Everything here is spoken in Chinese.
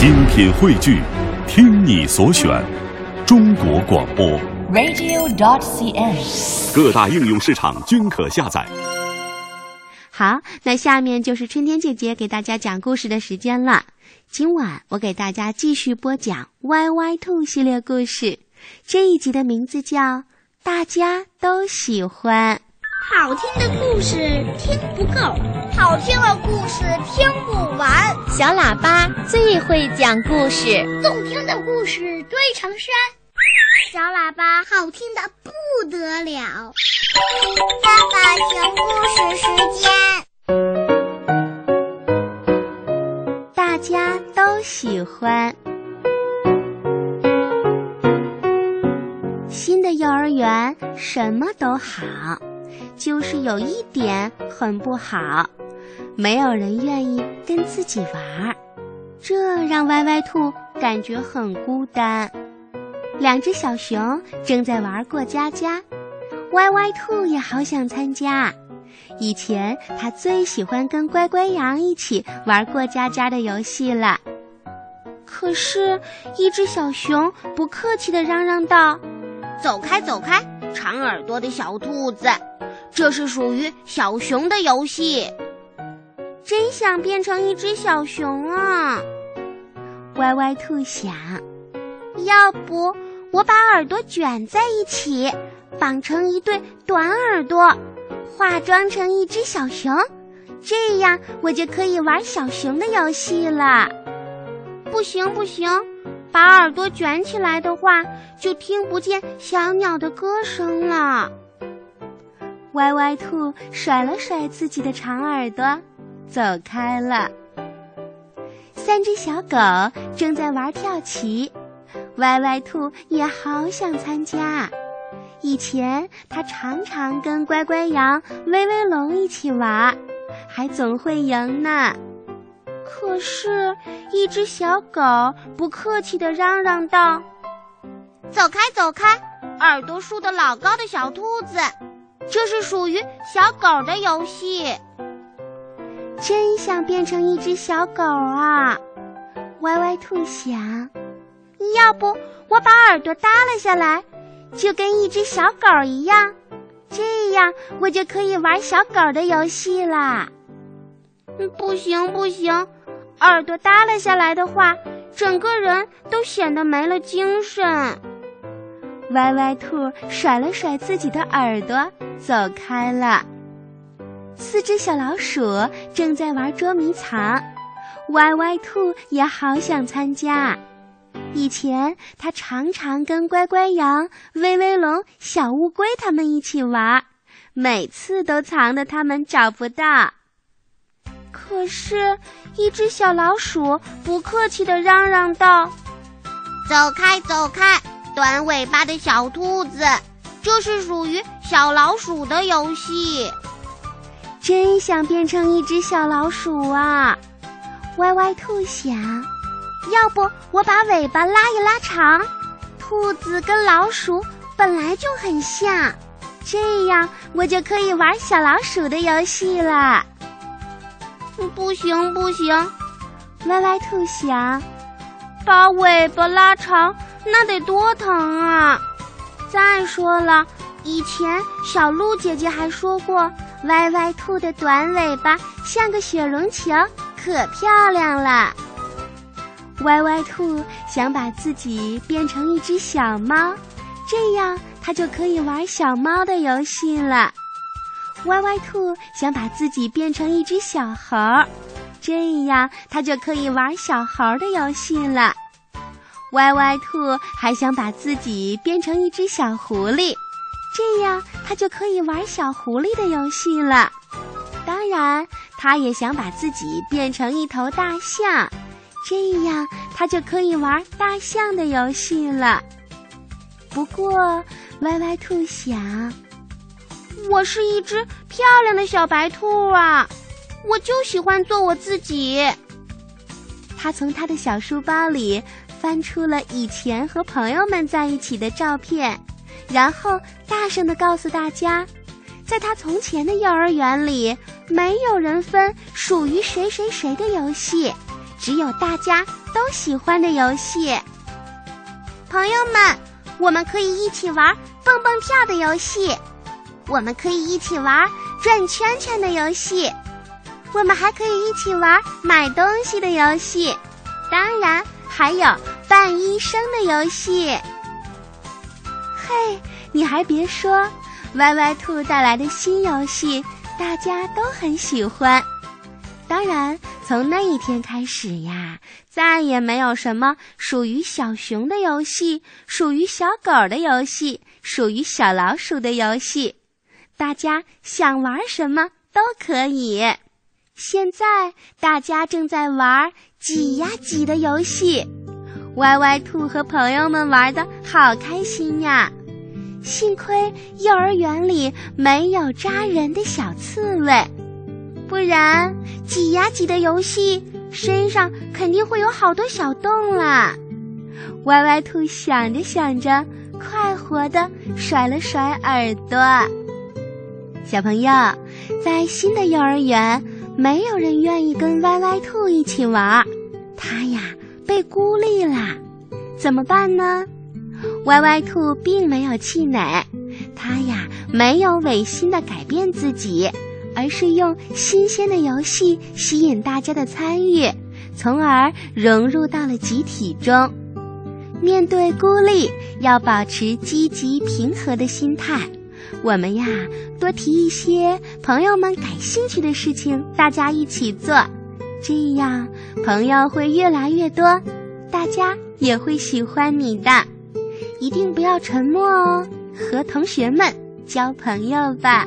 精品汇聚，听你所选，中国广播。radio.dot.cn，。各大应用市场均可下载。好，那下面就是春天姐姐给大家讲故事的时间了。今晚我给大家继续播讲《歪歪兔》系列故事，这一集的名字叫《大家都喜欢》。好听的故事听不够，好听的故事听不完。小喇叭最会讲故事，动听的故事堆成山。小喇叭好听的不得了。爸爸讲故事时间，大家都喜欢。新的幼儿园什么都好，就是有一点很不好，没有人愿意跟自己玩儿，这让歪歪兔感觉很孤单。两只小熊正在玩过家家，歪歪兔也好想参加。以前他最喜欢跟乖乖羊一起玩过家家的游戏了。可是，一只小熊不客气地嚷嚷道：“走开，走开，长耳朵的小兔子，这是属于小熊的游戏。”真想变成一只小熊啊！歪歪兔想，要不我把耳朵卷在一起，绑成一对短耳朵，化妆成一只小熊，这样我就可以玩小熊的游戏了。不行不行，把耳朵卷起来的话，就听不见小鸟的歌声了。歪歪兔甩了甩自己的长耳朵，走开了。三只小狗正在玩跳棋，歪歪兔也好想参加。以前它常常跟乖乖羊、威威龙一起玩，还总会赢呢。可是，一只小狗不客气地嚷嚷道：“走开，走开，耳朵竖得老高的小兔子，这是属于小狗的游戏。”真想变成一只小狗啊！歪歪兔想，要不我把耳朵耷拉下来，就跟一只小狗一样，这样我就可以玩小狗的游戏啦。不行不行，耳朵耷拉下来的话，整个人都显得没了精神。歪歪兔甩了甩自己的耳朵，走开了。四只小老鼠正在玩捉迷藏，歪歪兔也好想参加。以前它常常跟乖乖羊、威威龙、小乌龟他们一起玩，每次都藏得他们找不到。可是，一只小老鼠不客气地嚷嚷道：“走开，走开，短尾巴的小兔子，这是属于小老鼠的游戏。”真想变成一只小老鼠啊！歪歪兔想，要不我把尾巴拉一拉长，兔子跟老鼠本来就很像，这样我就可以玩小老鼠的游戏了。不行不行，歪歪兔想，把尾巴拉长那得多疼啊！再说了，以前小鹿姐姐还说过。歪歪兔的短尾巴像个雪绒球，可漂亮了。歪歪兔想把自己变成一只小猫，这样它就可以玩小猫的游戏了。歪歪兔想把自己变成一只小猴，这样它就可以玩小猴的游戏了。歪歪兔还想把自己变成一只小狐狸。这样，他就可以玩小狐狸的游戏了。当然，他也想把自己变成一头大象，这样他就可以玩大象的游戏了。不过，歪歪兔想，我是一只漂亮的小白兔啊，我就喜欢做我自己。他从他的小书包里翻出了以前和朋友们在一起的照片。然后大声地告诉大家，在他从前的幼儿园里，没有人分属于谁谁谁的游戏，只有大家都喜欢的游戏。朋友们，我们可以一起玩蹦蹦跳的游戏，我们可以一起玩转圈圈的游戏，我们还可以一起玩买东西的游戏，当然还有扮医生的游戏。嘿，你还别说，歪歪兔带来的新游戏，大家都很喜欢。当然，从那一天开始呀，再也没有什么属于小熊的游戏，属于小狗的游戏，属于小老鼠的游戏。大家想玩什么都可以。现在大家正在玩挤呀挤的游戏，歪歪兔和朋友们玩的好开心呀！幸亏幼儿园里没有扎人的小刺猬。不然，挤呀挤的游戏身上肯定会有好多小洞啦。歪歪兔想着想着，快活的甩了甩耳朵。小朋友，在新的幼儿园，没有人愿意跟歪歪兔一起玩，它呀被孤立啦。怎么办呢？歪歪兔并没有气馁，它呀没有违心的改变自己。而是用新鲜的游戏吸引大家的参与，从而融入到了集体中。面对孤立，要保持积极平和的心态。我们呀，多提一些朋友们感兴趣的事情，大家一起做，这样朋友会越来越多，大家也会喜欢你的。一定不要沉默哦，和同学们交朋友吧。